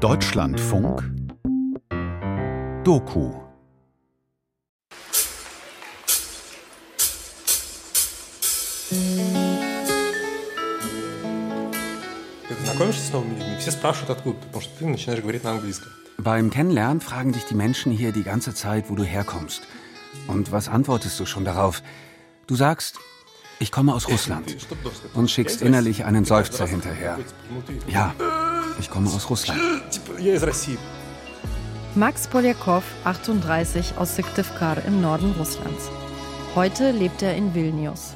Deutschlandfunk Doku Beim Kennenlernen fragen dich die Menschen hier die ganze Zeit, wo du herkommst. Und was antwortest du schon darauf? Du sagst, ich komme aus Russland und schickst innerlich einen Seufzer hinterher. Ja, ich komme aus Russland. Max Poljakov, 38, aus Syktyvkar im Norden Russlands. Heute lebt er in Vilnius.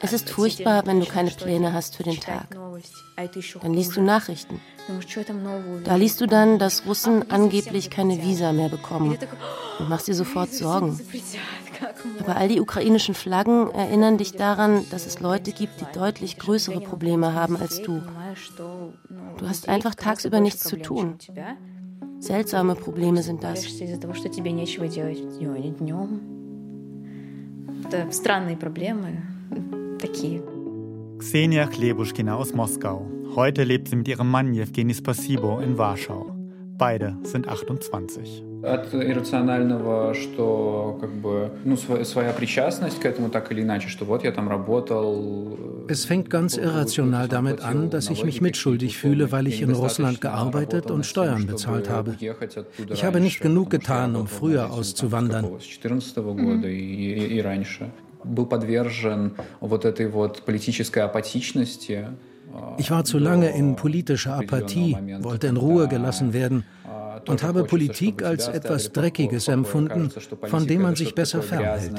Es ist furchtbar, wenn du keine Pläne hast für den Tag. Dann liest du Nachrichten. Da liest du dann, dass Russen angeblich keine Visa mehr bekommen. Und machst dir sofort Sorgen. Aber all die ukrainischen Flaggen erinnern dich daran, dass es Leute gibt, die deutlich größere Probleme haben als du. Du hast einfach tagsüber nichts zu tun. Seltsame Probleme sind das. Xenia Klebuschkina aus Moskau. Heute lebt sie mit ihrem Mann Jewgeni Spasibo in Warschau. Beide sind 28. От иррационального, что как бы, ну, своя причастность к этому так или иначе, что вот я там работал. Es fängt ganz irrational damit an, dass ich mich mitschuldig fühle, weil ich in Russland gearbeitet und Steuern bezahlt habe. Ich habe nicht genug getan, um früher auszuwandern. был подвержен вот этой вот политической апатичности. Ich war zu lange in politischer Apathie, wollte in Ruhe gelassen werden und habe Politik als etwas Dreckiges empfunden, von dem man sich besser fernhält.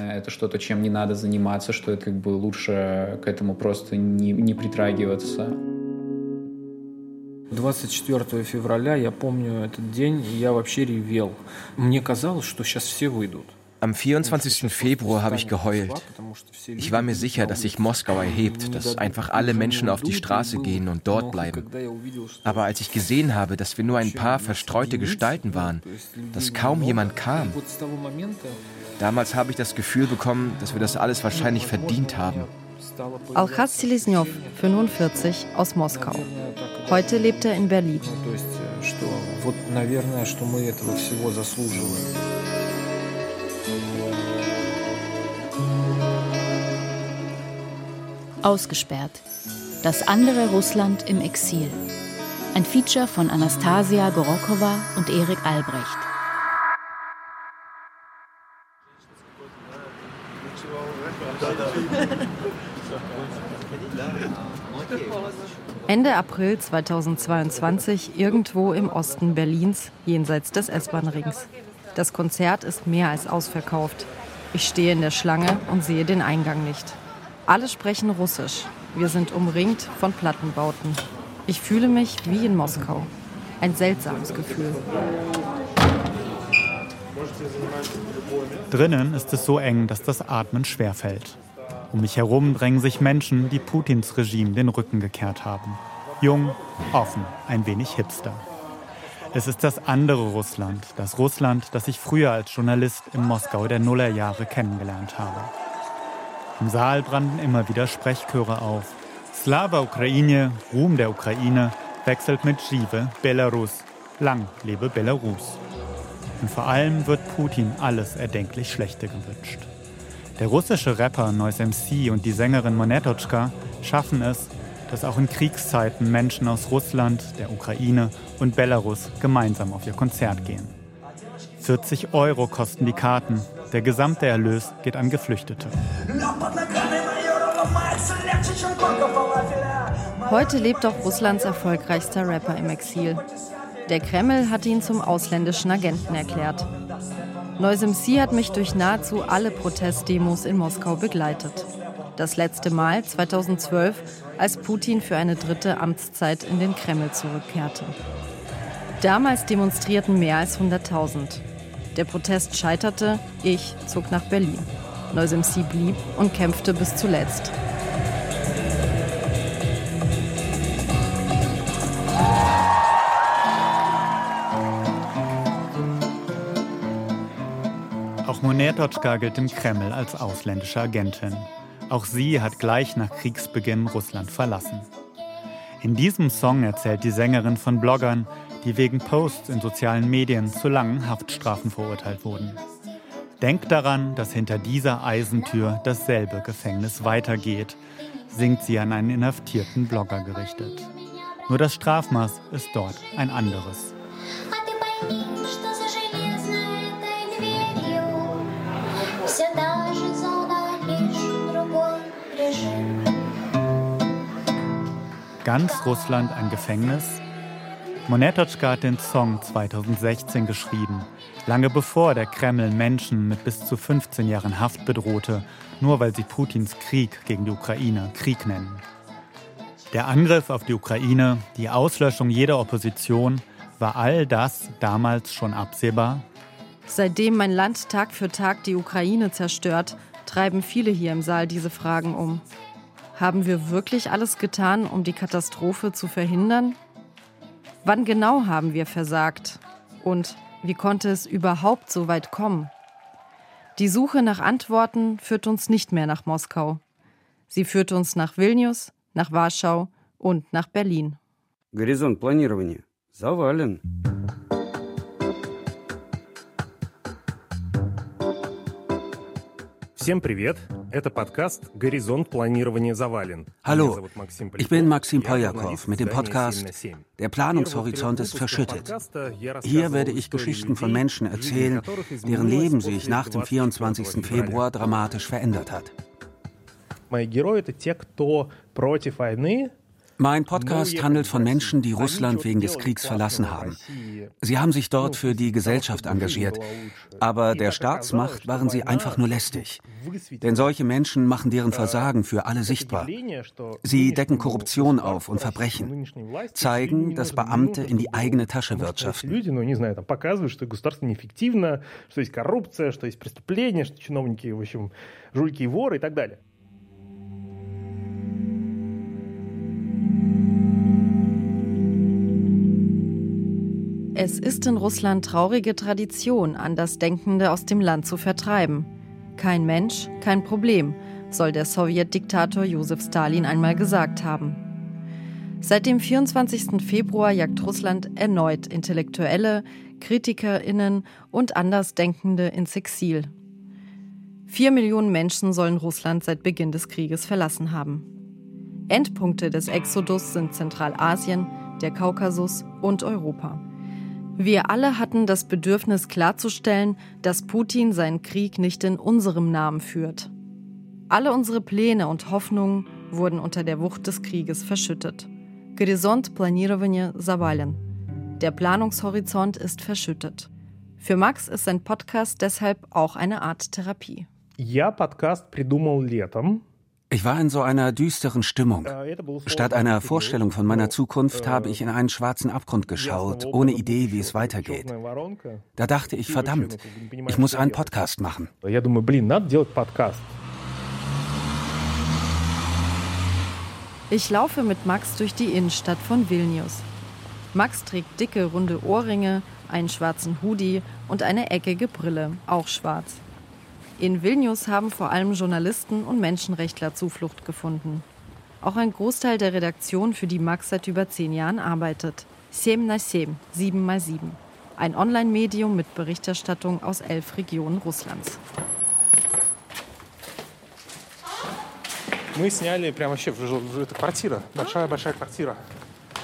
24 февраля я помню этот день, и я вообще ревел. Мне казалось, что сейчас все выйдут. Am 24. Februar habe ich geheult. Ich war mir sicher, dass sich Moskau erhebt, dass einfach alle Menschen auf die Straße gehen und dort bleiben. Aber als ich gesehen habe, dass wir nur ein paar verstreute Gestalten waren, dass kaum jemand kam, damals habe ich das Gefühl bekommen, dass wir das alles wahrscheinlich verdient haben. Alchaz Selesnyov, 45, aus Moskau. Heute lebt er in Berlin. Ausgesperrt. Das andere Russland im Exil. Ein Feature von Anastasia Gorokowa und Erik Albrecht. Ende April 2022 irgendwo im Osten Berlins, jenseits des S-Bahn-Rings. Das Konzert ist mehr als ausverkauft. Ich stehe in der Schlange und sehe den Eingang nicht. Alle sprechen Russisch. Wir sind umringt von Plattenbauten. Ich fühle mich wie in Moskau. Ein seltsames Gefühl. Drinnen ist es so eng, dass das Atmen schwerfällt. Um mich herum drängen sich Menschen, die Putins Regime den Rücken gekehrt haben. Jung, offen, ein wenig hipster. Es ist das andere Russland, das Russland, das ich früher als Journalist im Moskau der Nullerjahre kennengelernt habe. Im Saal brannten immer wieder Sprechchöre auf. Slava Ukraine, Ruhm der Ukraine, wechselt mit Jive, Belarus. Lang lebe Belarus. Und vor allem wird Putin alles erdenklich Schlechte gewünscht. Der russische Rapper Noise MC und die Sängerin Monetochka schaffen es, dass auch in Kriegszeiten Menschen aus Russland, der Ukraine und Belarus gemeinsam auf ihr Konzert gehen. 40 Euro kosten die Karten. Der gesamte Erlös geht an Geflüchtete. Heute lebt auch Russlands erfolgreichster Rapper im Exil. Der Kreml hat ihn zum ausländischen Agenten erklärt. MC hat mich durch nahezu alle Protestdemos in Moskau begleitet. Das letzte Mal 2012, als Putin für eine dritte Amtszeit in den Kreml zurückkehrte. Damals demonstrierten mehr als 100.000. Der Protest scheiterte, ich zog nach Berlin. MC blieb und kämpfte bis zuletzt. Auch Monetochka gilt im Kreml als ausländische Agentin. Auch sie hat gleich nach Kriegsbeginn Russland verlassen. In diesem Song erzählt die Sängerin von Bloggern, die wegen Posts in sozialen Medien zu langen Haftstrafen verurteilt wurden. Denkt daran, dass hinter dieser Eisentür dasselbe Gefängnis weitergeht, singt sie an einen inhaftierten Blogger gerichtet. Nur das Strafmaß ist dort ein anderes. Ganz Russland ein Gefängnis? Monetotschka hat den Song 2016 geschrieben, lange bevor der Kreml Menschen mit bis zu 15 Jahren Haft bedrohte, nur weil sie Putins Krieg gegen die Ukraine Krieg nennen. Der Angriff auf die Ukraine, die Auslöschung jeder Opposition, war all das damals schon absehbar? Seitdem mein Land Tag für Tag die Ukraine zerstört, treiben viele hier im Saal diese Fragen um. Haben wir wirklich alles getan, um die Katastrophe zu verhindern? Wann genau haben wir versagt? Und wie konnte es überhaupt so weit kommen? Die Suche nach Antworten führt uns nicht mehr nach Moskau. Sie führt uns nach Vilnius, nach Warschau und nach Berlin. Горизонт планирования завален. Всем привет! Это подкаст «Горизонт планирования завален». Hallo, ich bin Maxim Poljakov mit dem Podcast Der Planungshorizont ist verschüttet. Hier werde ich Geschichten von Menschen erzählen, deren Leben sich nach dem 24. Februar dramatisch verändert hat. Мои герои — это те, кто против войны, mein Podcast handelt von Menschen, die Russland wegen des Kriegs verlassen haben. Sie haben sich dort für die Gesellschaft engagiert, aber der Staatsmacht waren sie einfach nur lästig. Denn solche Menschen machen deren Versagen für alle sichtbar. Sie decken Korruption auf und Verbrechen, zeigen, dass Beamte in die eigene Tasche wirtschaften. жульки и воры и так далее. Es ist in Russland traurige Tradition, Andersdenkende aus dem Land zu vertreiben. Kein Mensch, kein Problem, soll der Sowjetdiktator Josef Stalin einmal gesagt haben. Seit dem 24. Februar jagt Russland erneut Intellektuelle, KritikerInnen und Andersdenkende ins Exil. Vier Millionen Menschen sollen Russland seit Beginn des Krieges verlassen haben. Endpunkte des Exodus sind Zentralasien, der Kaukasus und Europa. Wir alle hatten das Bedürfnis klarzustellen, dass Putin seinen Krieg nicht in unserem Namen führt. Alle unsere Pläne und Hoffnungen wurden unter der Wucht des Krieges verschüttet. Горизонт планирования завален. Der Planungshorizont ist verschüttet. Für Max ist sein Podcast deshalb auch eine Art Therapie. Я подкаст придумал летом, ich war in so einer düsteren Stimmung. Statt einer Vorstellung von meiner Zukunft habe ich in einen schwarzen Abgrund geschaut, ohne Idee, wie es weitergeht. Da dachte ich, verdammt, ich muss einen Podcast machen. Ich laufe mit Max durch die Innenstadt von Vilnius. Max trägt dicke, runde Ohrringe, einen schwarzen Hoodie und eine eckige Brille, auch schwarz. In Vilnius haben vor allem Journalisten und Menschenrechtler Zuflucht gefunden. Auch ein Großteil der Redaktion, für die Max seit über zehn Jahren arbeitet. Sem na Sem, 7 mal 7. Ein Online-Medium mit Berichterstattung aus elf Regionen Russlands.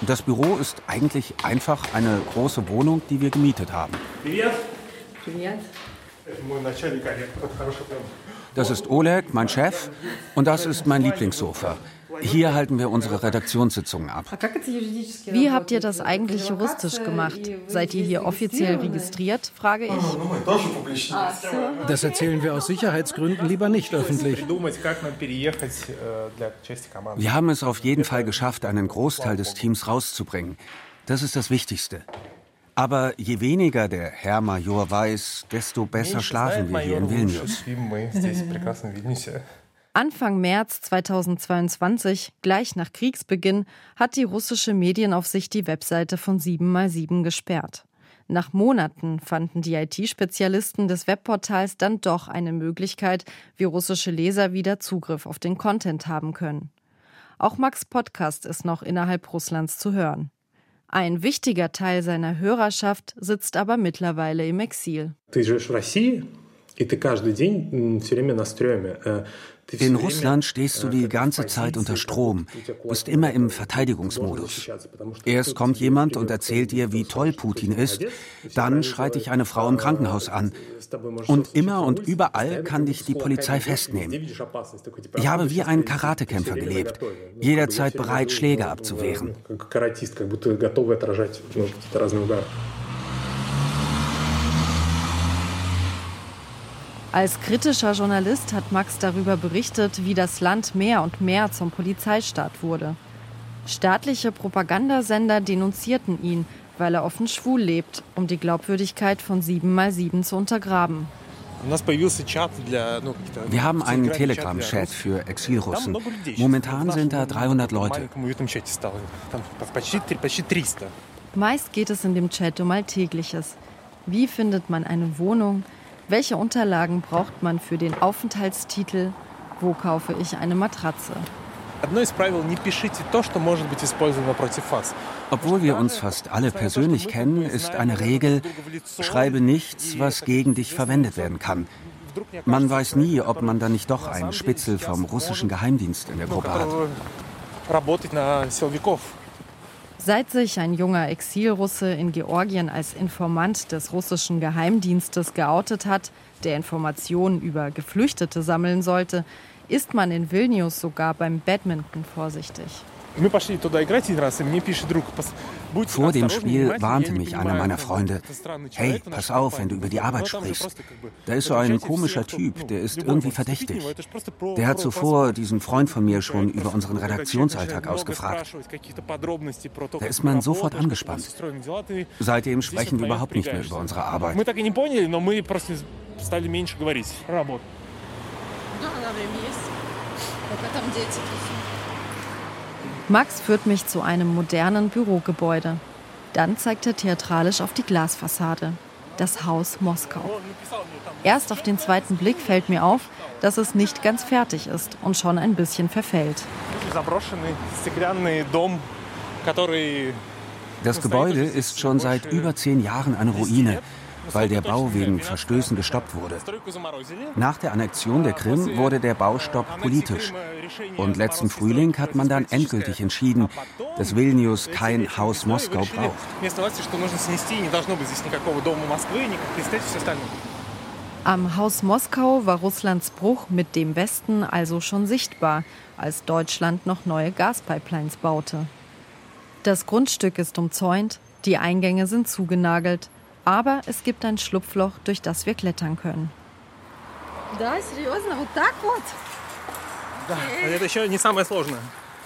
Das Büro ist eigentlich einfach eine große Wohnung, die wir gemietet haben. Привет. Привет. Das ist Oleg, mein Chef, und das ist mein Lieblingssofa. Hier halten wir unsere Redaktionssitzungen ab. Wie habt ihr das eigentlich juristisch gemacht? Seid ihr hier offiziell registriert, frage ich. Das erzählen wir aus Sicherheitsgründen lieber nicht öffentlich. Wir haben es auf jeden Fall geschafft, einen Großteil des Teams rauszubringen. Das ist das Wichtigste. Aber je weniger der Herr Major weiß, desto besser schlafen wir hier in Vilnius. Anfang März 2022, gleich nach Kriegsbeginn, hat die russische Medienaufsicht die Webseite von 7x7 gesperrt. Nach Monaten fanden die IT-Spezialisten des Webportals dann doch eine Möglichkeit, wie russische Leser wieder Zugriff auf den Content haben können. Auch Max Podcast ist noch innerhalb Russlands zu hören. Ein wichtiger Teil seiner Hörerschaft sitzt aber mittlerweile im Exil. Ты живешь в России, In Russland stehst du die ganze Zeit unter Strom, bist immer im Verteidigungsmodus. Erst kommt jemand und erzählt dir, wie toll Putin ist, dann schreit dich eine Frau im Krankenhaus an. Und immer und überall kann dich die Polizei festnehmen. Ich habe wie ein Karatekämpfer gelebt, jederzeit bereit, Schläge abzuwehren. Als kritischer Journalist hat Max darüber berichtet, wie das Land mehr und mehr zum Polizeistaat wurde. Staatliche Propagandasender denunzierten ihn, weil er offen schwul lebt, um die Glaubwürdigkeit von 7x7 zu untergraben. Wir haben einen Telegram-Chat für Exilrussen. Momentan sind da 300 Leute. Meist geht es in dem Chat um Alltägliches. Wie findet man eine Wohnung? Welche Unterlagen braucht man für den Aufenthaltstitel? Wo kaufe ich eine Matratze? Obwohl wir uns fast alle persönlich kennen, ist eine Regel, schreibe nichts, was gegen dich verwendet werden kann. Man weiß nie, ob man da nicht doch einen Spitzel vom russischen Geheimdienst in der Gruppe hat. Seit sich ein junger Exilrusse in Georgien als Informant des russischen Geheimdienstes geoutet hat, der Informationen über Geflüchtete sammeln sollte, ist man in Vilnius sogar beim Badminton vorsichtig. Vor dem Spiel warnte mich einer meiner Freunde, hey, pass auf, wenn du über die Arbeit sprichst. Da ist so ein komischer Typ, der ist irgendwie verdächtig. Der hat zuvor diesen Freund von mir schon über unseren Redaktionsalltag ausgefragt. Da ist man sofort angespannt. Seitdem sprechen wir überhaupt nicht mehr über unsere Arbeit. Max führt mich zu einem modernen Bürogebäude. Dann zeigt er theatralisch auf die Glasfassade. Das Haus Moskau. Erst auf den zweiten Blick fällt mir auf, dass es nicht ganz fertig ist und schon ein bisschen verfällt. Das Gebäude ist schon seit über zehn Jahren eine Ruine weil der Bau wegen Verstößen gestoppt wurde. Nach der Annexion der Krim wurde der Baustopp politisch. Und letzten Frühling hat man dann endgültig entschieden, dass Vilnius kein Haus Moskau braucht. Am Haus Moskau war Russlands Bruch mit dem Westen also schon sichtbar, als Deutschland noch neue Gaspipelines baute. Das Grundstück ist umzäunt, die Eingänge sind zugenagelt, aber es gibt ein Schlupfloch, durch das wir klettern können. Да, серьезно? Вот так вот? Да, это еще не самое сложное.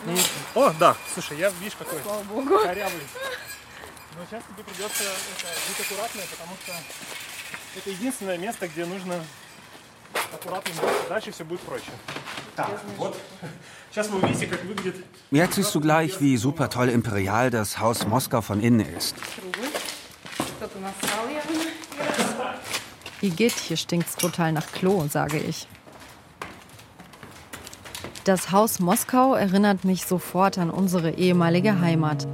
Не... О, да, слушай, я, видишь, какой Слава Богу. корявый. Но сейчас тебе придется это, быть аккуратной, потому что это единственное место, где нужно аккуратно быть. Дальше все будет проще. Так, вот. Сейчас вы увидите, как выглядит... Jetzt siehst du gleich, wie super toll imperial das Haus Moskau von innen ist. Igitt, hier stinkt's total nach Klo, sage ich. Das Haus Moskau erinnert mich sofort an unsere ehemalige Heimat.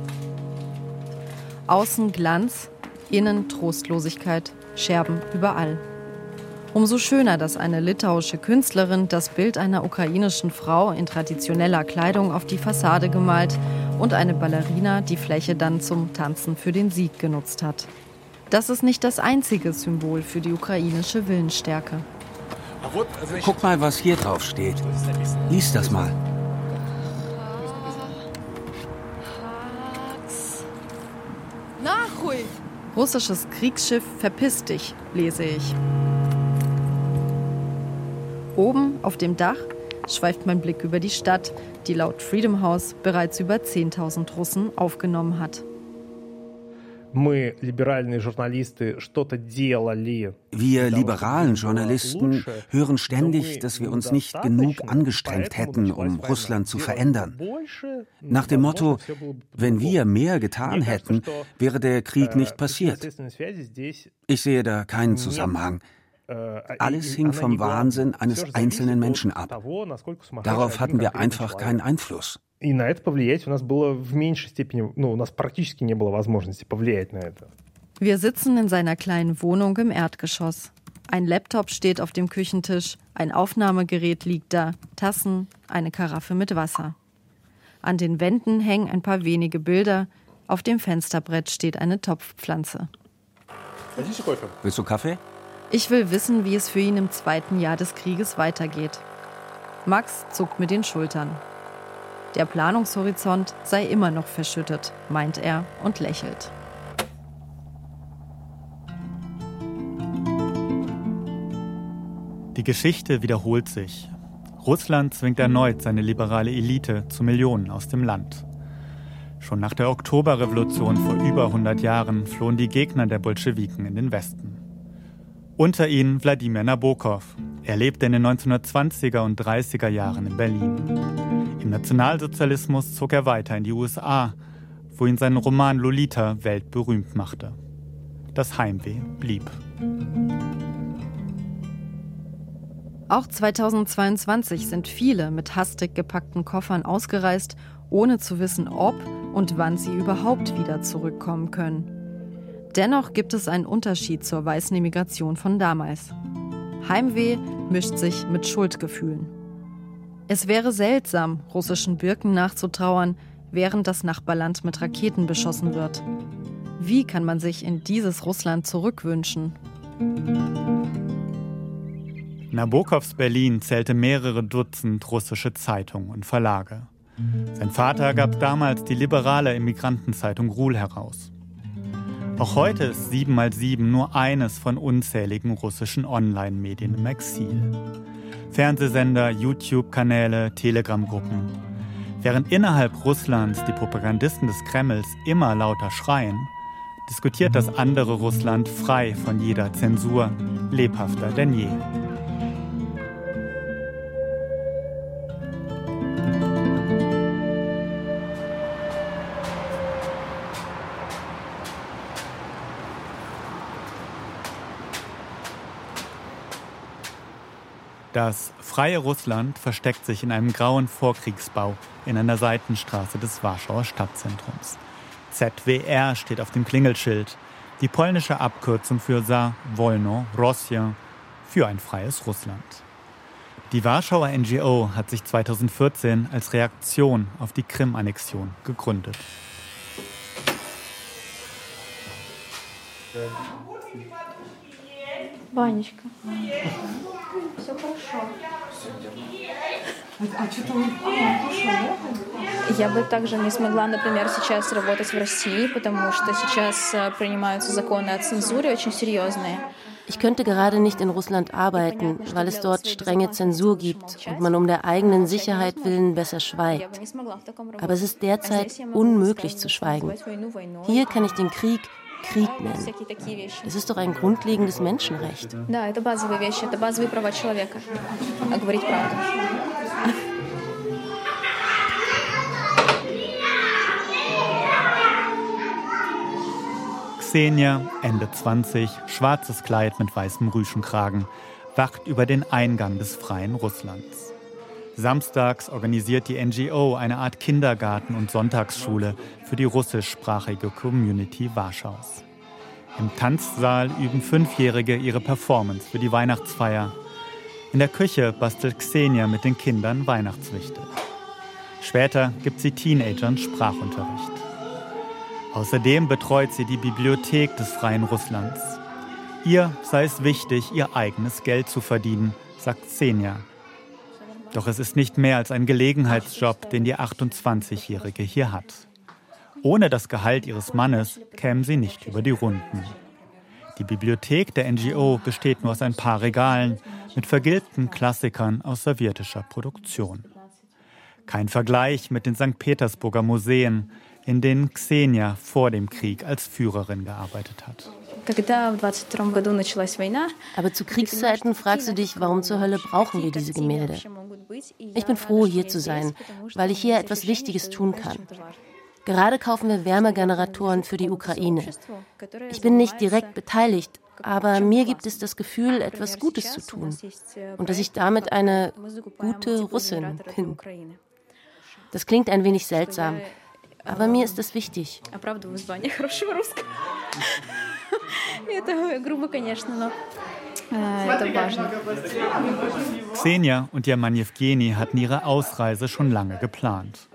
Außen Glanz, innen Trostlosigkeit, Scherben überall. Umso schöner, dass eine litauische Künstlerin das Bild einer ukrainischen Frau in traditioneller Kleidung auf die Fassade gemalt und eine Ballerina die Fläche dann zum Tanzen für den Sieg genutzt hat. Das ist nicht das einzige Symbol für die ukrainische Willensstärke. Guck mal, was hier drauf steht. Lies das mal. Russisches Kriegsschiff Verpiss dich, lese ich. Oben auf dem Dach schweift mein Blick über die Stadt, die laut Freedom House bereits über 10.000 Russen aufgenommen hat. Wir liberalen Journalisten hören ständig, dass wir uns nicht genug angestrengt hätten, um Russland zu verändern. Nach dem Motto, wenn wir mehr getan hätten, wäre der Krieg nicht passiert. Ich sehe da keinen Zusammenhang. Alles hing vom Wahnsinn eines einzelnen Menschen ab. Darauf hatten wir einfach keinen Einfluss. И на это повлиять у нас было в меньшей степени, ну, у нас практически не было возможности повлиять на это. Wir sitzen in seiner kleinen Wohnung im Erdgeschoss. Ein Laptop steht auf dem Küchentisch, ein Aufnahmegerät liegt da, Tassen, eine Karaffe mit Wasser. An den Wänden hängen ein paar wenige Bilder, auf dem Fensterbrett steht eine Topfpflanze. Willst du Kaffee? Ich will wissen, wie es für ihn im zweiten Jahr des Krieges weitergeht. Max zuckt mit den Schultern. Der Planungshorizont sei immer noch verschüttet, meint er und lächelt. Die Geschichte wiederholt sich. Russland zwingt erneut seine liberale Elite zu Millionen aus dem Land. Schon nach der Oktoberrevolution vor über 100 Jahren flohen die Gegner der Bolschewiken in den Westen. Unter ihnen Wladimir Nabokov. Er lebte in den 1920er und 30er Jahren in Berlin. Im Nationalsozialismus zog er weiter in die USA, wo ihn sein Roman Lolita weltberühmt machte. Das Heimweh blieb. Auch 2022 sind viele mit hastig gepackten Koffern ausgereist, ohne zu wissen, ob und wann sie überhaupt wieder zurückkommen können. Dennoch gibt es einen Unterschied zur weißen Immigration von damals. Heimweh mischt sich mit Schuldgefühlen. Es wäre seltsam, russischen Birken nachzutrauern, während das Nachbarland mit Raketen beschossen wird. Wie kann man sich in dieses Russland zurückwünschen? Nabokovs Berlin zählte mehrere Dutzend russische Zeitungen und Verlage. Sein Vater gab damals die liberale Immigrantenzeitung Ruhl heraus. Auch heute ist 7x7 nur eines von unzähligen russischen Online-Medien im Exil. Fernsehsender, YouTube-Kanäle, Telegram-Gruppen. Während innerhalb Russlands die Propagandisten des Kremls immer lauter schreien, diskutiert das andere Russland frei von jeder Zensur, lebhafter denn je. Das freie Russland versteckt sich in einem grauen Vorkriegsbau in einer Seitenstraße des Warschauer Stadtzentrums. ZWR steht auf dem Klingelschild, die polnische Abkürzung für Za Wolno Rosja, für ein freies Russland. Die Warschauer NGO hat sich 2014 als Reaktion auf die Krim-Annexion gegründet. Ванечка. Все хорошо. А что там? Я бы также не смогла, например, сейчас работать в России, потому что сейчас э, принимаются законы о цензуре очень серьезные. Ich könnte gerade nicht in Russland arbeiten, weil es dort strenge Zensur gibt und man um der eigenen Sicherheit willen besser schweigt. Aber es ist derzeit unmöglich zu schweigen. Hier kann ich den Krieg Krieg nennen. Das ist doch ein grundlegendes Menschenrecht. Xenia, Ende 20, schwarzes Kleid mit weißem Rüschenkragen, wacht über den Eingang des freien Russlands. Samstags organisiert die NGO eine Art Kindergarten und Sonntagsschule für die russischsprachige Community Warschaus. Im Tanzsaal üben Fünfjährige ihre Performance für die Weihnachtsfeier. In der Küche bastelt Xenia mit den Kindern Weihnachtswichte. Später gibt sie Teenagern Sprachunterricht. Außerdem betreut sie die Bibliothek des Freien Russlands. Ihr sei es wichtig, ihr eigenes Geld zu verdienen, sagt Xenia. Doch es ist nicht mehr als ein Gelegenheitsjob, den die 28-Jährige hier hat. Ohne das Gehalt ihres Mannes kämen sie nicht über die Runden. Die Bibliothek der NGO besteht nur aus ein paar Regalen mit vergilbten Klassikern aus sowjetischer Produktion. Kein Vergleich mit den St. Petersburger Museen, in denen Xenia vor dem Krieg als Führerin gearbeitet hat. Aber zu Kriegszeiten fragst du dich, warum zur Hölle brauchen wir diese Gemälde? Ich bin froh, hier zu sein, weil ich hier etwas Wichtiges tun kann. Gerade kaufen wir Wärmegeneratoren für die Ukraine. Ich bin nicht direkt beteiligt, aber mir gibt es das Gefühl, etwas Gutes zu tun und dass ich damit eine gute Russin bin. Das klingt ein wenig seltsam, aber mir ist das wichtig. Xenia und ihr Mann Jewgeni hatten ihre Ausreise schon lange geplant.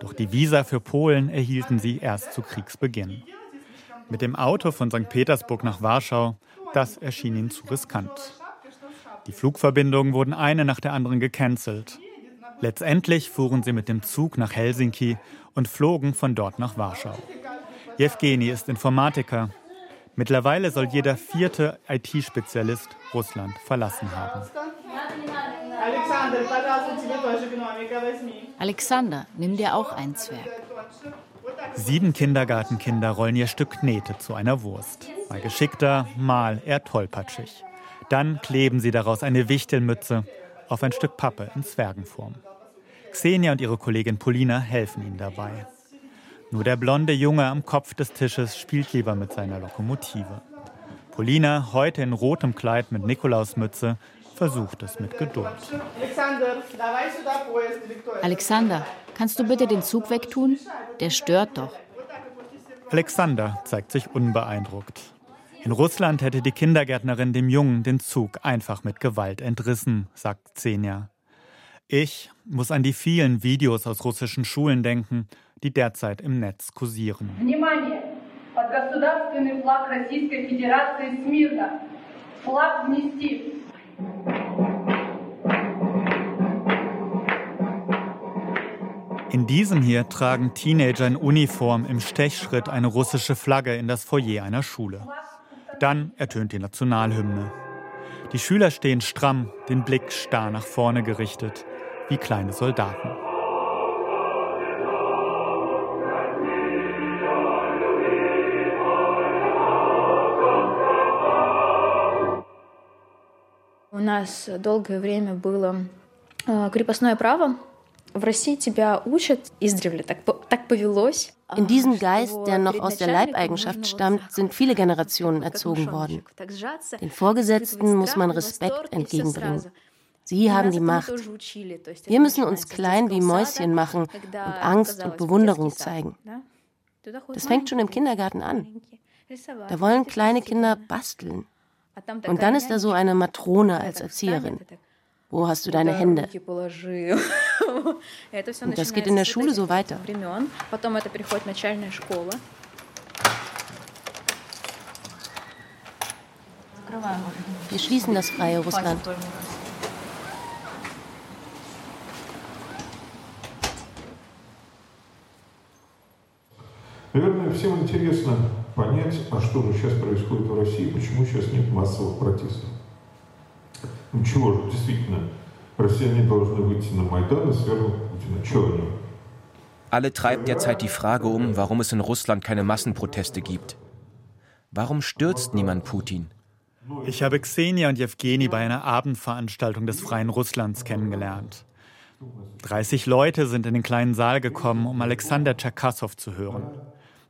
Doch die Visa für Polen erhielten sie erst zu Kriegsbeginn. Mit dem Auto von St. Petersburg nach Warschau, das erschien ihnen zu riskant. Die Flugverbindungen wurden eine nach der anderen gecancelt. Letztendlich fuhren sie mit dem Zug nach Helsinki und flogen von dort nach Warschau. Jewgeni ist Informatiker. Mittlerweile soll jeder vierte IT-Spezialist Russland verlassen haben. Alexander, nimm dir auch ein Zwerg. Sieben Kindergartenkinder rollen ihr Stück Knete zu einer Wurst. Mal geschickter, mal eher tollpatschig. Dann kleben sie daraus eine Wichtelmütze auf ein Stück Pappe in Zwergenform. Xenia und ihre Kollegin Polina helfen ihnen dabei. Nur der blonde Junge am Kopf des Tisches spielt lieber mit seiner Lokomotive. Polina, heute in rotem Kleid mit Nikolausmütze, versucht es mit Geduld. Alexander, kannst du bitte den Zug wegtun? Der stört doch. Alexander zeigt sich unbeeindruckt. In Russland hätte die Kindergärtnerin dem Jungen den Zug einfach mit Gewalt entrissen, sagt Xenia. Ich muss an die vielen Videos aus russischen Schulen denken, die derzeit im Netz kursieren. In diesem hier tragen Teenager in Uniform im Stechschritt eine russische Flagge in das Foyer einer Schule. Dann ertönt die Nationalhymne. Die Schüler stehen stramm, den Blick starr nach vorne gerichtet, wie kleine Soldaten. нас долгое время было крепостное право. В России тебя учат издревле, так, так повелось. In diesem Geist, der noch aus der Leibeigenschaft stammt, sind viele Generationen erzogen worden. Den Vorgesetzten muss man Respekt entgegenbringen. Sie haben die Macht. Wir müssen uns klein wie Mäuschen machen und Angst und Bewunderung zeigen. Das fängt schon im Kindergarten an. Da wollen kleine Kinder basteln. Und dann ist da so eine Matrone als Erzieherin. Wo hast du deine Hände? Und das geht in der Schule so weiter. Wir schließen das freie Russland. всем интересно понять, а что же сейчас происходит в России, почему сейчас нет массовых протестов. Ну чего же, действительно, россияне должны выйти на Майдан и свергнуть Путина. Чего они? Alle treibt derzeit die Frage um, warum es in Russland keine Massenproteste gibt. Warum stürzt niemand Putin? Ich habe Xenia und Jewgeni bei einer Abendveranstaltung des Freien Russlands kennengelernt. 30 Leute sind in den kleinen Saal gekommen, um Alexander Tscherkassow zu hören.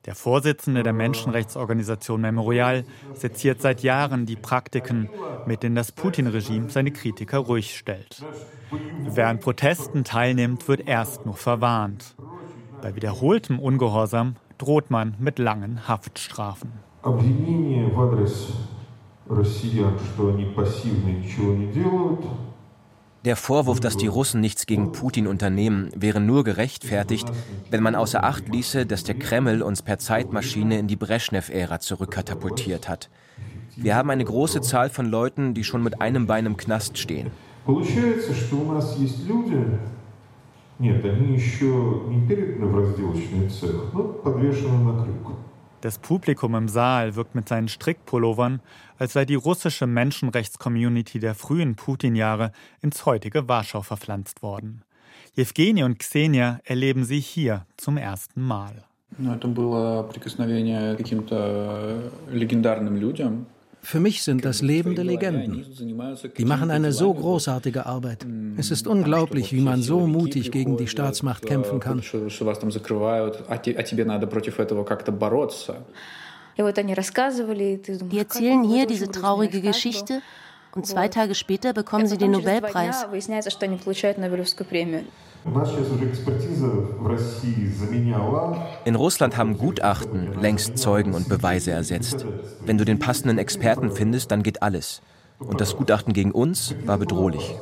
Der Vorsitzende der Menschenrechtsorganisation Memorial seziert seit Jahren die Praktiken, mit denen das Putin-Regime seine Kritiker ruhig stellt. Wer an Protesten teilnimmt, wird erst noch verwarnt. Bei wiederholtem Ungehorsam droht man mit langen Haftstrafen. Обвинение в адрес россиян, что они пассивно ничего не делают, der Vorwurf, dass die Russen nichts gegen Putin unternehmen, wäre nur gerechtfertigt, wenn man außer Acht ließe, dass der Kreml uns per Zeitmaschine in die Brezhnev-Ära zurückkatapultiert hat. Wir haben eine große Zahl von Leuten, die schon mit einem Bein im Knast stehen. Нет, они еще не переданы в разделочный цех, но подвешены на крюк. Das Publikum im Saal wirkt mit seinen Strickpullovern, als sei die russische Menschenrechtscommunity der frühen Putin-Jahre ins heutige Warschau verpflanzt worden. Jewgeni und Xenia erleben sie hier zum ersten Mal. Für mich sind das lebende Legenden. Die machen eine so großartige Arbeit. Es ist unglaublich, wie man so mutig gegen die Staatsmacht kämpfen kann. Die erzählen hier diese traurige Geschichte und zwei Tage später bekommen sie den Nobelpreis. In Russland haben Gutachten längst Zeugen und Beweise ersetzt. Wenn du den passenden Experten findest, dann geht alles. Und das Gutachten gegen uns war bedrohlich.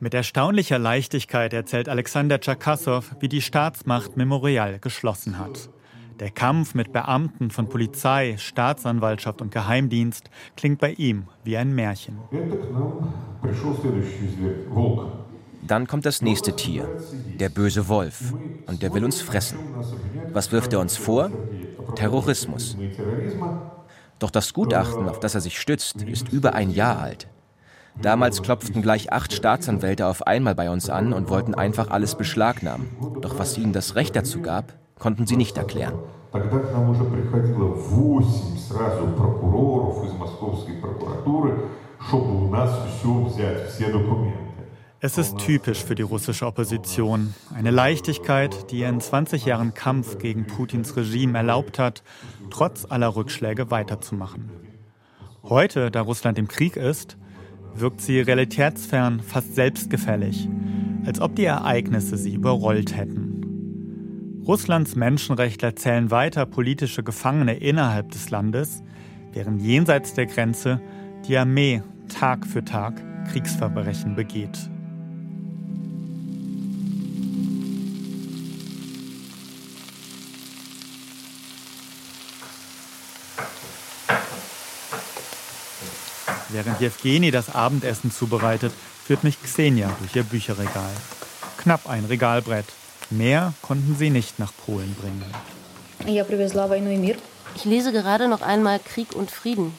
Mit erstaunlicher Leichtigkeit erzählt Alexander Tschakassow, wie die Staatsmacht Memorial geschlossen hat. Der Kampf mit Beamten von Polizei, Staatsanwaltschaft und Geheimdienst klingt bei ihm wie ein Märchen. Dann kommt das nächste Tier, der böse Wolf, und der will uns fressen. Was wirft er uns vor? Terrorismus. Doch das Gutachten, auf das er sich stützt, ist über ein Jahr alt. Damals klopften gleich acht Staatsanwälte auf einmal bei uns an und wollten einfach alles beschlagnahmen. Doch was ihnen das Recht dazu gab, konnten sie nicht erklären. Es ist typisch für die russische Opposition. Eine Leichtigkeit, die ihr in 20 Jahren Kampf gegen Putins Regime erlaubt hat, trotz aller Rückschläge weiterzumachen. Heute, da Russland im Krieg ist, wirkt sie realitätsfern, fast selbstgefällig, als ob die Ereignisse sie überrollt hätten. Russlands Menschenrechtler zählen weiter politische Gefangene innerhalb des Landes, während jenseits der Grenze die Armee Tag für Tag Kriegsverbrechen begeht. Während Jewgeni das Abendessen zubereitet, führt mich Xenia durch ihr Bücherregal. Knapp ein Regalbrett, Mehr konnten sie nicht nach Polen bringen. Ich lese gerade noch einmal Krieg und Frieden.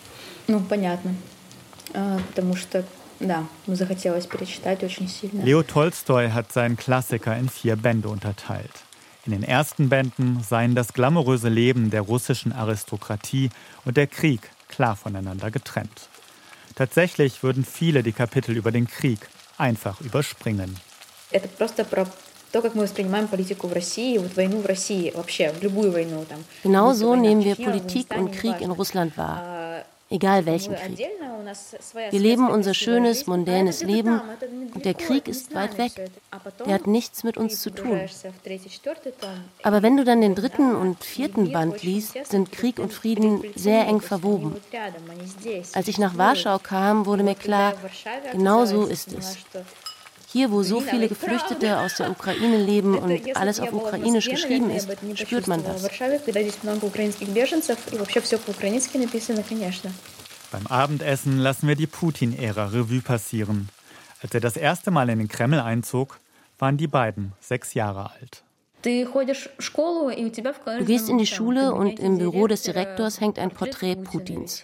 Leo Tolstoi hat seinen Klassiker in vier Bände unterteilt. In den ersten Bänden seien das glamouröse Leben der russischen Aristokratie und der Krieg klar voneinander getrennt. Tatsächlich würden viele die Kapitel über den Krieg einfach überspringen. Genau so nehmen wir Politik und Krieg in Russland wahr. Egal welchen Krieg. Wir leben unser schönes, mondänes Leben und der Krieg ist weit weg. Der hat nichts mit uns zu tun. Aber wenn du dann den dritten und vierten Band liest, sind Krieg und Frieden sehr eng verwoben. Als ich nach Warschau kam, wurde mir klar, genau so ist es. Hier, wo so viele Geflüchtete aus der Ukraine leben und alles auf Ukrainisch geschrieben ist, spürt man das. Beim Abendessen lassen wir die Putin-Ära Revue passieren. Als er das erste Mal in den Kreml einzog, waren die beiden sechs Jahre alt. Du gehst in die Schule und im Büro des Direktors hängt ein Porträt Putins.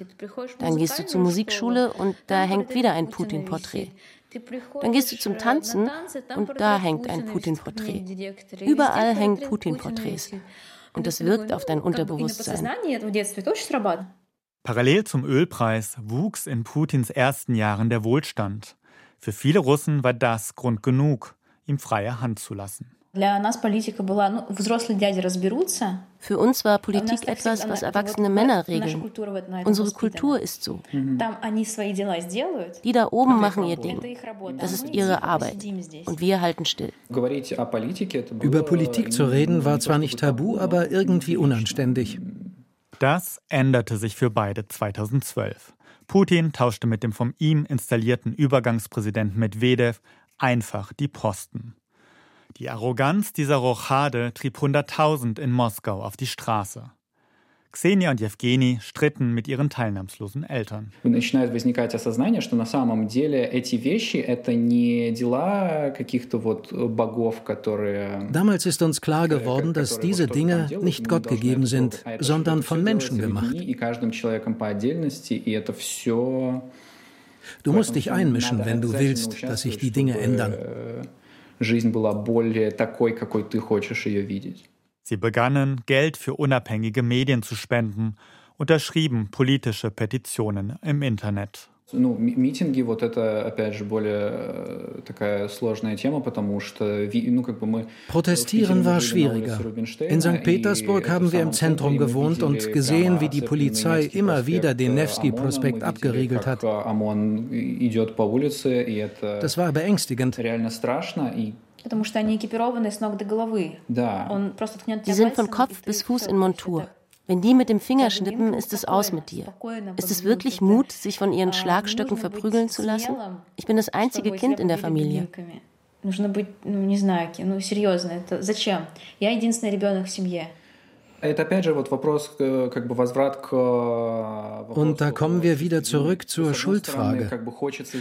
Dann gehst du zur Musikschule und da hängt wieder ein Putin-Porträt. Dann gehst du zum Tanzen und da hängt ein Putin-Porträt. Überall hängen Putin-Porträts. Und das wirkt auf dein Unterbewusstsein. Parallel zum Ölpreis wuchs in Putins ersten Jahren der Wohlstand. Für viele Russen war das Grund genug, ihm freie Hand zu lassen. Für uns war Politik etwas, was erwachsene Männer regeln. Unsere Kultur ist so. Die da oben machen ihr Ding. Das ist ihre Arbeit. Und wir halten still. Über Politik zu reden war zwar nicht tabu, aber irgendwie unanständig. Das änderte sich für beide 2012. Putin tauschte mit dem von ihm installierten Übergangspräsidenten Medvedev einfach die Posten. Die Arroganz dieser Rochade trieb hunderttausend in Moskau auf die Straße. Xenia und Jewgeni stritten mit ihren teilnahmslosen Eltern. Damals ist uns klar geworden, dass diese Dinge nicht Gott gegeben sind, sondern von Menschen gemacht. Du musst dich einmischen, wenn du willst, dass sich die Dinge ändern жизнь была более такой, какой ты хочешь ее видеть. Sie begannen, Geld für unabhängige Medien zu spenden, unterschrieben politische Petitionen im Internet. Ну, митинги, вот это, опять же, более э, такая сложная тема, потому что, ну, как бы мы... Protestieren war schwieriger. In St. Petersburg haben wir im Zentrum gewohnt und gesehen, wie die Polizei immer wieder den Nevsky-Prospekt abgeriegelt hat. Das war beängstigend. Die sind von Kopf bis Fuß in Montur. Wenn die mit dem Finger schnippen, ist es aus mit dir. Ist es wirklich Mut, sich von ihren Schlagstöcken verprügeln zu lassen? Ich bin das einzige Kind in der Familie. Нужно быть, ну, не знаю, ну, серьезно, это зачем? Я единственный ребенок в семье. Und da kommen wir wieder zurück zur Schuldfrage.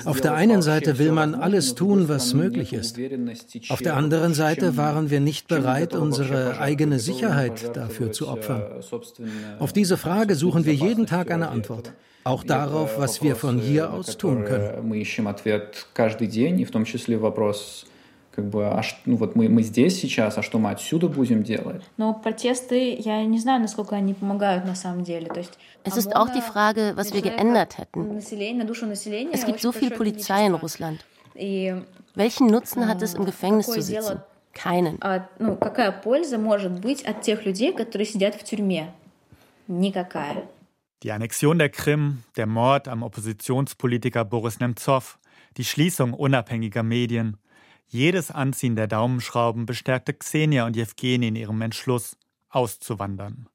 Auf der einen Seite will man alles tun, was möglich ist. Auf der anderen Seite waren wir nicht bereit, unsere eigene Sicherheit dafür zu opfern. Auf diese Frage suchen wir jeden Tag eine Antwort. Auch darauf, was wir von hier aus tun können как бы, а ну вот мы, мы здесь сейчас, а что мы отсюда будем делать? Но протесты, я не знаю, насколько они помогают на самом деле. То есть es ist auch die Frage, was wir geändert hätten. Es gibt so viel Polizei in Russland. Welchen Nutzen hat es, im Gefängnis zu sitzen? Keinen. Ну, какая польза может быть от тех людей, которые сидят в тюрьме? Никакая. Die Annexion der Krim, der Mord am Oppositionspolitiker Boris Nemtsov, die Schließung unabhängiger Medien, jedes Anziehen der Daumenschrauben bestärkte Xenia und Jewgeni in ihrem Entschluss, auszuwandern.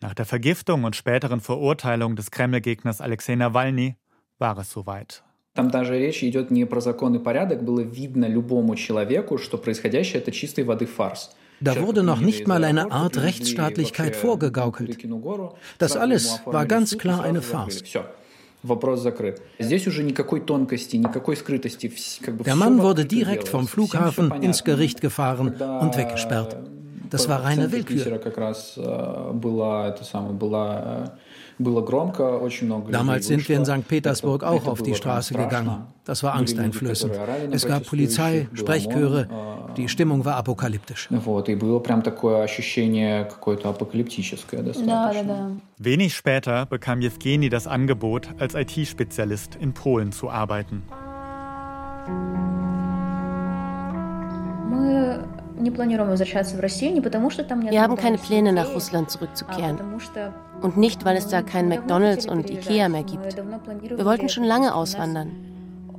Nach der Vergiftung und späteren Verurteilung des Kreml-Gegners Alexei Nawalny war es soweit. Там даже речь идет не про закон и порядок, было видно любому человеку, что происходящее это чистой воды фарс. Da wurde noch nicht mal eine Art Rechtsstaatlichkeit vorgegaukelt. Das alles war ganz klar eine Farce. Der Mann wurde direkt vom Flughafen ins Gericht gefahren und weggesperrt. Das war reine Willkür. Damals sind wir in St. Petersburg auch auf die Straße gegangen. Das war angsteinflößend. Es gab Polizei, Sprechchöre, die Stimmung war apokalyptisch. Wenig später bekam Jewgeni das Angebot, als IT-Spezialist in Polen zu arbeiten. Wir haben keine Pläne, nach Russland zurückzukehren. Und nicht, weil es da kein McDonald's und Ikea mehr gibt. Wir wollten schon lange auswandern.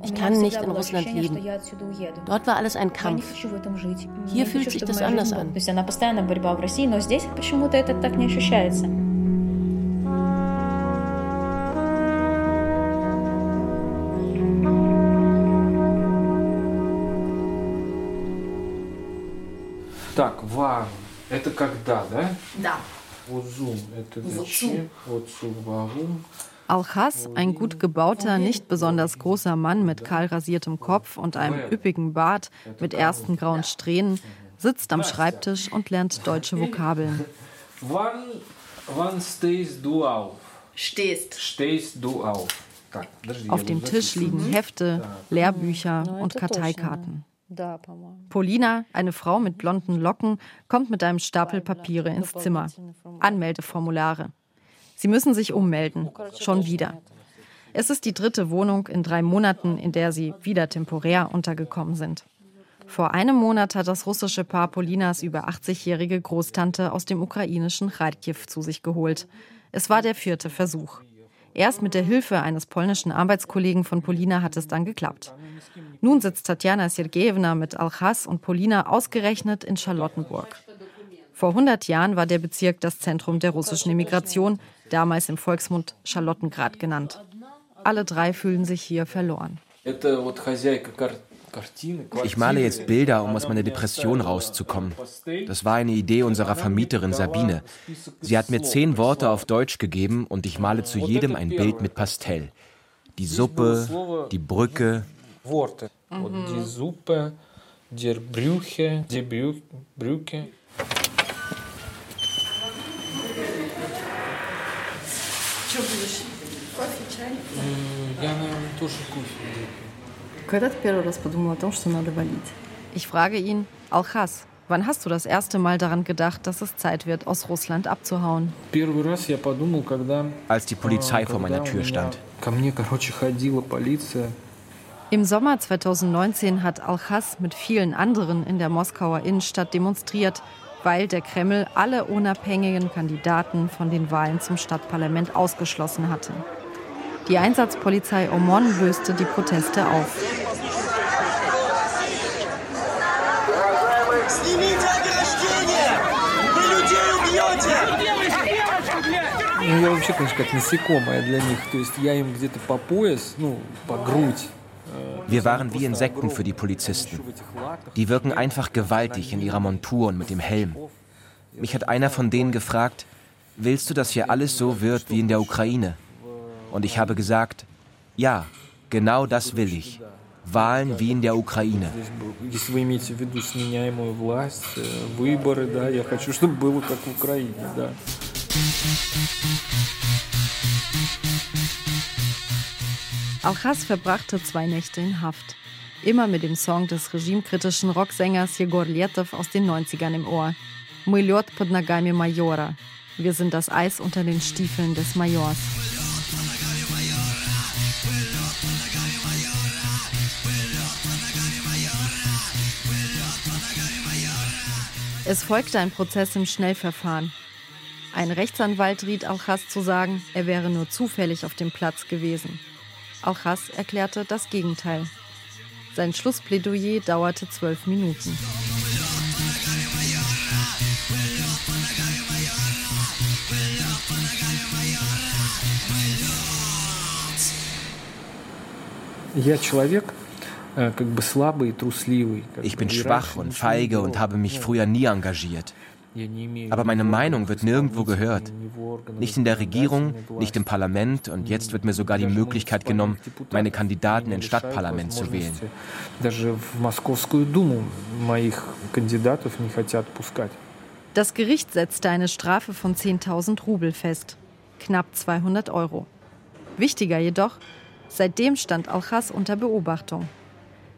Ich kann nicht in Russland leben. Dort war alles ein Kampf. Hier fühlt sich das anders an. Так, вару. Это когда, да? Да. Узум, это зачем? Отцу варум. Alchas, ein gut gebauter, nicht besonders großer Mann mit kahl rasiertem Kopf und einem üppigen Bart mit ersten grauen Strähnen, sitzt am Schreibtisch und lernt deutsche Vokabeln. Wann, wann stehst du auf? Stehst. Stehst du auf. Auf dem Tisch liegen Hefte, Lehrbücher und Karteikarten. Polina, eine Frau mit blonden Locken, kommt mit einem Stapel Papiere ins Zimmer. Anmeldeformulare. Sie müssen sich ummelden. Schon wieder. Es ist die dritte Wohnung in drei Monaten, in der sie wieder temporär untergekommen sind. Vor einem Monat hat das russische Paar Polinas über 80-jährige Großtante aus dem ukrainischen Kharkiv zu sich geholt. Es war der vierte Versuch. Erst mit der Hilfe eines polnischen Arbeitskollegen von Polina hat es dann geklappt. Nun sitzt Tatjana Sergejewna mit Alchas und Polina ausgerechnet in Charlottenburg. Vor 100 Jahren war der Bezirk das Zentrum der russischen Immigration, damals im Volksmund Charlottengrad genannt. Alle drei fühlen sich hier verloren. Ich male jetzt Bilder, um aus meiner Depression rauszukommen. Das war eine Idee unserer Vermieterin Sabine. Sie hat mir zehn Worte auf Deutsch gegeben und ich male zu jedem ein Bild mit Pastell. Die Suppe, die Brücke. Mhm. Die Suppe, der Brüche, die Brücke. Что будешь? Кофе, чай? Я, наверное, тоже кофе Когда ты первый раз подумал о том, что надо валить? Ich frage ihn, Alchas, Wann hast du das erste Mal daran gedacht, dass es Zeit wird, aus Russland abzuhauen? Als die Polizei vor meiner Tür stand. Im Sommer 2019 hat Al-Khas mit vielen anderen in der Moskauer Innenstadt demonstriert, weil der Kreml alle unabhängigen Kandidaten von den Wahlen zum Stadtparlament ausgeschlossen hatte. Die Einsatzpolizei Omon löste die Proteste auf. Ну, я вообще, конечно, как насекомое для них. То есть я им где-то по пояс, ну, по грудь. wir waren wie Insekten für die Polizisten. Die wirken einfach gewaltig in ihrer Montur und mit dem Helm. Mich hat einer von denen gefragt, willst du, dass hier alles so wird wie in der Ukraine? Und ich habe gesagt, ja, genau das will ich. Wahlen wie in der Ukraine. Если вы имеете в виду сменяемую власть, выборы, да, я хочу, чтобы было как в Украине, да. Alchas verbrachte zwei Nächte in Haft. Immer mit dem Song des regimekritischen Rocksängers Jegor Lietow aus den 90ern im Ohr. Мы лед под ногами майора. Wir sind das Eis unter den Stiefeln des Majors. Es folgte ein Prozess im Schnellverfahren. Ein Rechtsanwalt riet Alchas zu sagen, er wäre nur zufällig auf dem Platz gewesen. Auch Hass erklärte das Gegenteil. Sein Schlussplädoyer dauerte zwölf Minuten. Ich bin schwach und feige und habe mich früher nie engagiert. Aber meine Meinung wird nirgendwo gehört. Nicht in der Regierung, nicht im Parlament und jetzt wird mir sogar die Möglichkeit genommen, meine Kandidaten ins Stadtparlament zu wählen. Das Gericht setzte eine Strafe von 10.000 Rubel fest, knapp 200 Euro. Wichtiger jedoch, seitdem stand Alchas unter Beobachtung.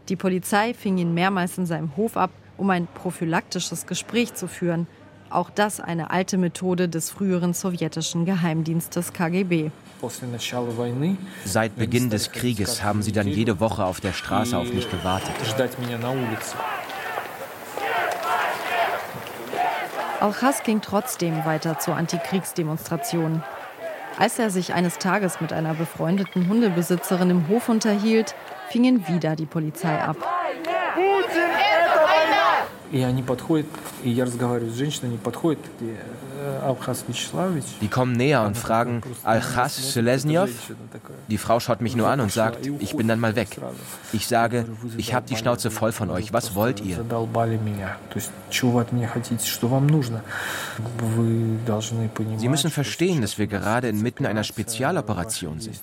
Die Polizei fing ihn mehrmals in seinem Hof ab, um ein prophylaktisches Gespräch zu führen. Auch das eine alte Methode des früheren sowjetischen Geheimdienstes KGB. Seit Beginn des Krieges haben sie dann jede Woche auf der Straße auf mich gewartet. Alchas ging trotzdem weiter zur Antikriegsdemonstration. Als er sich eines Tages mit einer befreundeten Hundebesitzerin im Hof unterhielt, fing ihn wieder die Polizei ab. И они подходят, и я разговариваю с женщиной, они подходят такие, Alchas Vyacheslavic. Die kommen näher und fragen, Alchas Selesnyov? Die Frau schaut mich nur an und sagt, ich bin dann mal weg. Ich sage, ich habe die Schnauze voll von euch, was wollt ihr? Sie müssen verstehen, dass wir gerade inmitten einer Spezialoperation sind.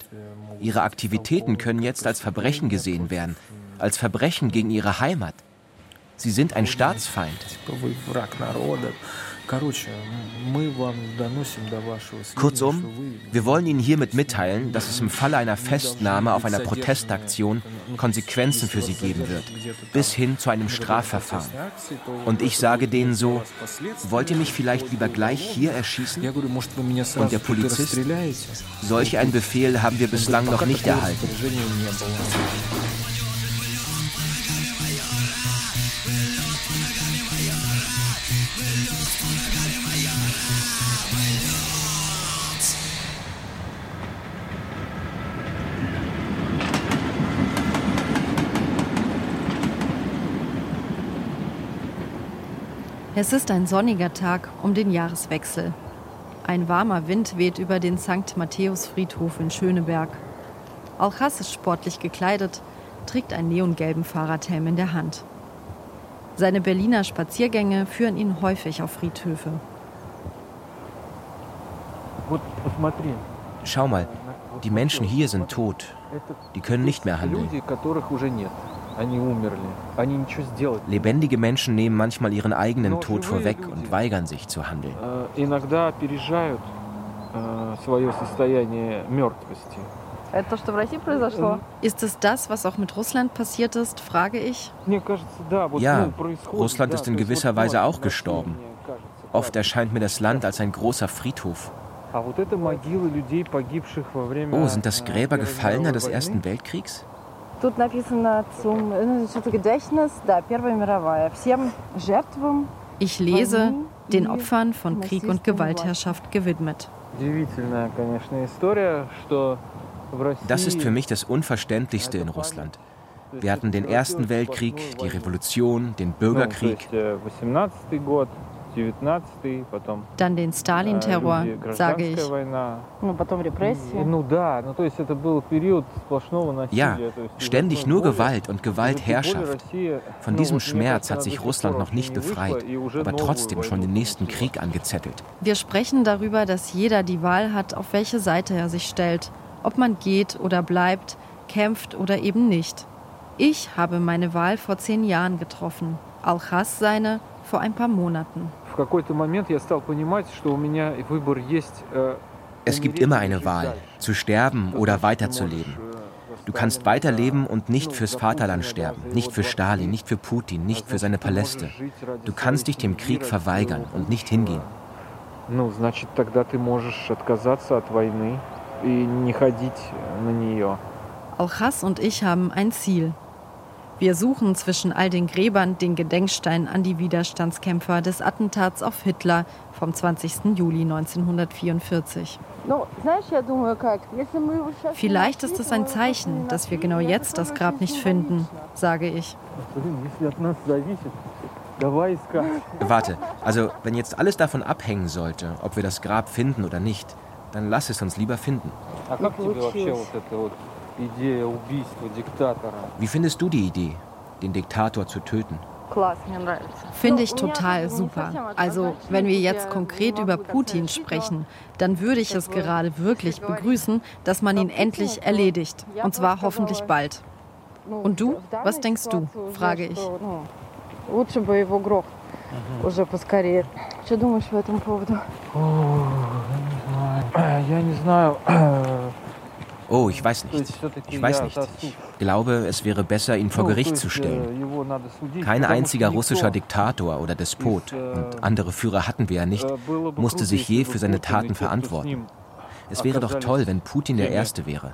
Ihre Aktivitäten können jetzt als Verbrechen gesehen werden, als Verbrechen gegen ihre Heimat. Sie sind ein Staatsfeind. Kurzum, wir wollen Ihnen hiermit mitteilen, dass es im Falle einer Festnahme auf einer Protestaktion Konsequenzen für Sie geben wird, bis hin zu einem Strafverfahren. Und ich sage denen so, wollt ihr mich vielleicht lieber gleich hier erschießen? Und der Polizist, solch einen Befehl haben wir bislang noch nicht erhalten. Es ist ein sonniger Tag um den Jahreswechsel. Ein warmer Wind weht über den St. Matthäus-Friedhof in Schöneberg. Alchas ist sportlich gekleidet, trägt einen neongelben Fahrradhelm in der Hand. Seine Berliner Spaziergänge führen ihn häufig auf Friedhöfe. Schau mal, die Menschen hier sind tot. Die können nicht mehr handeln. Lebendige Menschen nehmen manchmal ihren eigenen Tod vorweg und weigern sich zu handeln. Ist es das, was auch mit Russland passiert ist, frage ich? Ja, Russland ist in gewisser Weise auch gestorben. Oft erscheint mir das Land als ein großer Friedhof. Oh, sind das Gräber Gefallener des Ersten Weltkriegs? Ich lese den Opfern von Krieg und Gewaltherrschaft gewidmet. Das ist für mich das Unverständlichste in Russland. Wir hatten den Ersten Weltkrieg, die Revolution, den Bürgerkrieg. Dann den Stalin-Terror, sage ich. Ja, ständig nur Gewalt und Gewaltherrschaft. Von diesem Schmerz hat sich Russland noch nicht befreit, aber trotzdem schon den nächsten Krieg angezettelt. Wir sprechen darüber, dass jeder die Wahl hat, auf welche Seite er sich stellt. Ob man geht oder bleibt, kämpft oder eben nicht. Ich habe meine Wahl vor zehn Jahren getroffen. Al-Khas seine vor ein paar Monaten. Es gibt immer eine Wahl, zu sterben oder weiterzuleben. Du kannst weiterleben und nicht fürs Vaterland sterben, nicht für Stalin, nicht für Putin, nicht für seine Paläste. Du kannst dich dem Krieg verweigern und nicht hingehen. Ну, значит, тогда ты можешь отказаться от войны и не ходить на нее. Al-Khas und ich haben ein Ziel, wir suchen zwischen all den Gräbern den Gedenkstein an die Widerstandskämpfer des Attentats auf Hitler vom 20. Juli 1944. Vielleicht ist es ein Zeichen, dass wir genau jetzt das Grab nicht finden, sage ich. Warte, also wenn jetzt alles davon abhängen sollte, ob wir das Grab finden oder nicht, dann lass es uns lieber finden. Wie findest du die Idee, den Diktator zu töten? Finde ich total super. Also, wenn wir jetzt konkret über Putin sprechen, dann würde ich es gerade wirklich begrüßen, dass man ihn endlich erledigt. Und zwar hoffentlich bald. Und du? Was denkst du? frage ich. Уже поскорее. Что думаешь по этому поводу? Я не знаю. Oh, ich weiß nicht. Ich weiß nicht. Ich glaube, es wäre besser, ihn vor Gericht zu stellen. Kein einziger russischer Diktator oder Despot, und andere Führer hatten wir ja nicht, musste sich je für seine Taten verantworten. Es wäre doch toll, wenn Putin der Erste wäre.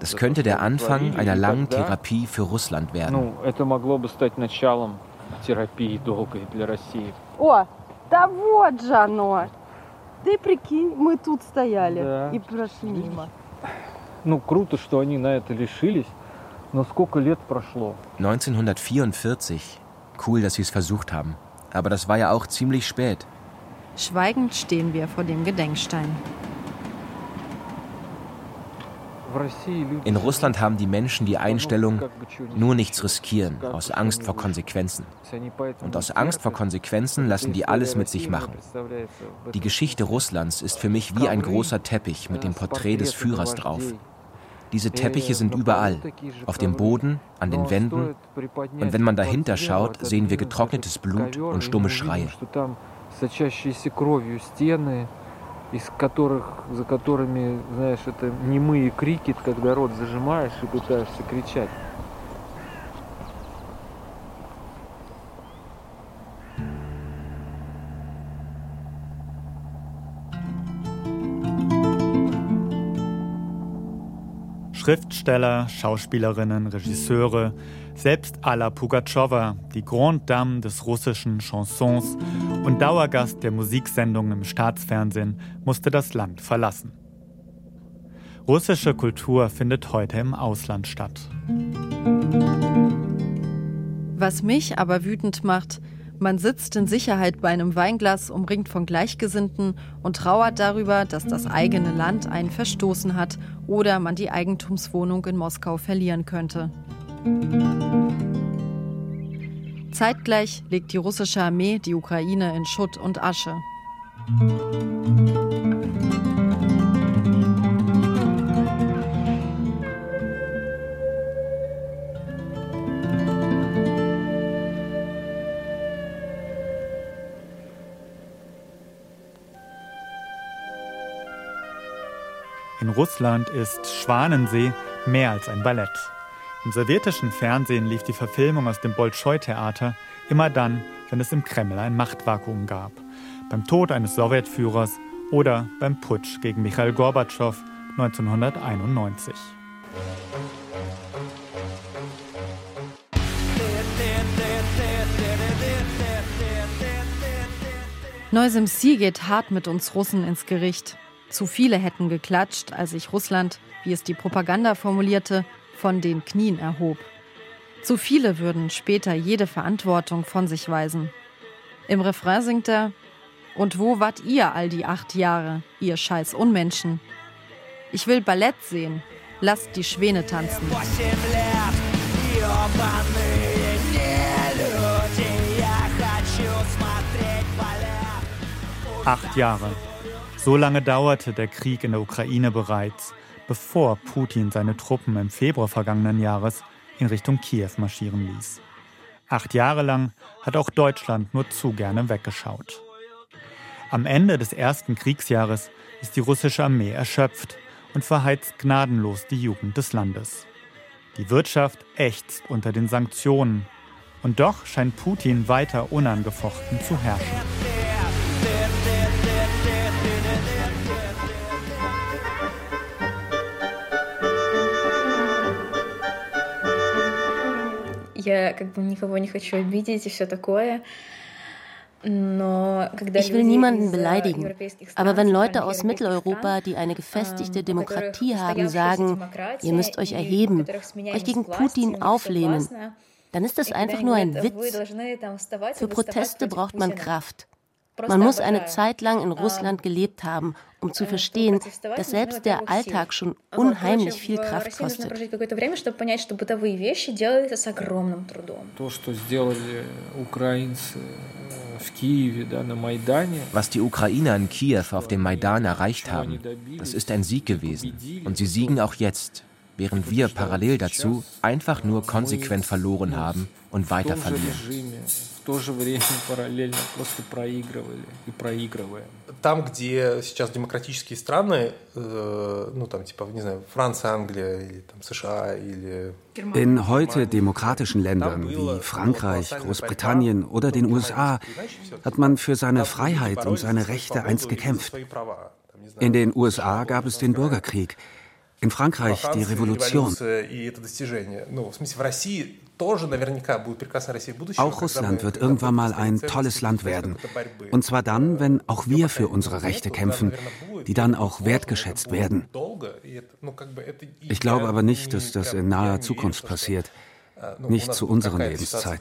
Das könnte der Anfang einer langen Therapie für Russland werden. О, да вот же оно! Ты прикинь, мы тут стояли и прошли мимо ну, круто, что они на это решились. Но сколько лет прошло? 1944. Cool, dass sie es versucht haben. Aber das war ja auch ziemlich spät. Schweigend stehen wir vor dem Gedenkstein. In Russland haben die Menschen die Einstellung, nur nichts riskieren, aus Angst vor Konsequenzen. Und aus Angst vor Konsequenzen lassen die alles mit sich machen. Die Geschichte Russlands ist für mich wie ein großer Teppich mit dem Porträt des Führers drauf. Diese Teppiche sind überall, auf dem Boden, an den Wänden. Und wenn man dahinter schaut, sehen wir getrocknetes Blut und stumme Schreie. из которых, за которыми, знаешь, это немые крики, когда рот зажимаешь и пытаешься кричать. Schriftsteller, Schauspielerinnen, Regisseure, selbst Alla Pugatschowa, die Grande Dame des russischen Chansons und Dauergast der Musiksendungen im Staatsfernsehen, musste das Land verlassen. Russische Kultur findet heute im Ausland statt. Was mich aber wütend macht, man sitzt in Sicherheit bei einem Weinglas umringt von Gleichgesinnten und trauert darüber, dass das eigene Land einen verstoßen hat oder man die Eigentumswohnung in Moskau verlieren könnte. Zeitgleich legt die russische Armee die Ukraine in Schutt und Asche. In Russland ist Schwanensee mehr als ein Ballett. Im sowjetischen Fernsehen lief die Verfilmung aus dem Bolschoi-Theater immer dann, wenn es im Kreml ein Machtvakuum gab. Beim Tod eines Sowjetführers oder beim Putsch gegen Michail Gorbatschow 1991. Neusim Si geht hart mit uns Russen ins Gericht. Zu viele hätten geklatscht, als sich Russland, wie es die Propaganda formulierte, von den Knien erhob. Zu viele würden später jede Verantwortung von sich weisen. Im Refrain singt er: Und wo wart ihr all die acht Jahre, ihr scheiß Unmenschen? Ich will Ballett sehen, lasst die Schwäne tanzen. Acht Jahre. So lange dauerte der Krieg in der Ukraine bereits, bevor Putin seine Truppen im Februar vergangenen Jahres in Richtung Kiew marschieren ließ. Acht Jahre lang hat auch Deutschland nur zu gerne weggeschaut. Am Ende des ersten Kriegsjahres ist die russische Armee erschöpft und verheizt gnadenlos die Jugend des Landes. Die Wirtschaft ächzt unter den Sanktionen. Und doch scheint Putin weiter unangefochten zu herrschen. я как бы никого не хочу обидеть и все такое. Ich will niemanden beleidigen, aber wenn Leute aus Mitteleuropa, die eine gefestigte Demokratie haben, sagen, ihr müsst euch erheben, euch gegen Putin auflehnen, dann ist das einfach nur ein Witz. Für Proteste braucht man Kraft. Man muss eine Zeit lang in Russland gelebt haben, um zu verstehen, dass selbst der Alltag schon unheimlich viel Kraft kostet. Was die Ukrainer in Kiew auf dem Maidan erreicht haben, das ist ein Sieg gewesen. Und sie siegen auch jetzt, während wir parallel dazu einfach nur konsequent verloren haben und weiter verlieren то же время параллельно просто проигрывали и проигрываем. Там, где сейчас демократические страны, э, ну там типа, не знаю, Франция, Англия или там США или in heute demokratischen Ländern wie Frankreich, Großbritannien oder den USA hat man für seine Freiheit und seine Rechte einst gekämpft. In den USA gab es den Bürgerkrieg, in Frankreich die Revolution. Auch Russland wird irgendwann mal ein tolles Land werden. Und zwar dann, wenn auch wir für unsere Rechte kämpfen, die dann auch wertgeschätzt werden. Ich glaube aber nicht, dass das in naher Zukunft passiert Nicht zu unseren Lebenszeiten.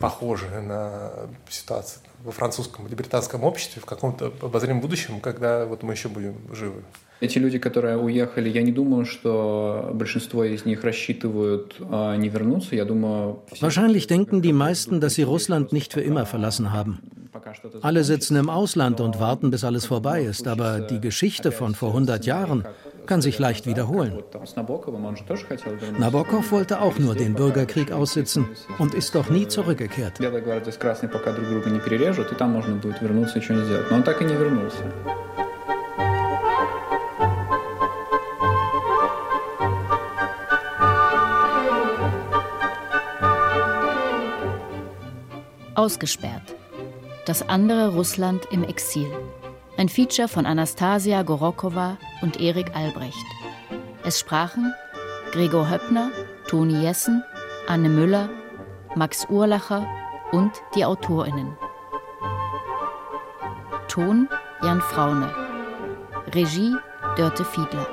во французском или британском обществе в каком-то обозримом будущем, когда вот мы еще будем живы. Эти люди, которые уехали, я не думаю, что большинство из них рассчитывают не вернуться. Я думаю... Wahrscheinlich denken die meisten, dass sie Russland nicht für immer verlassen haben. Alle sitzen im Ausland und warten, bis alles vorbei ist. Aber die Geschichte von vor 100 Jahren kann sich leicht wiederholen. Nabokov wollte auch nur den Bürgerkrieg aussitzen und ist doch nie zurückgekehrt. Ausgesperrt. Das andere Russland im Exil. Ein Feature von Anastasia Gorokowa und Erik Albrecht. Es sprachen Gregor Höppner, Toni Jessen, Anne Müller, Max Urlacher und die AutorInnen. Ton Jan Fraune. Regie Dörte Fiedler.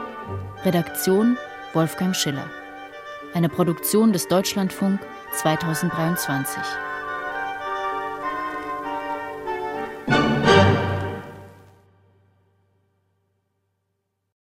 Redaktion Wolfgang Schiller. Eine Produktion des Deutschlandfunk 2023.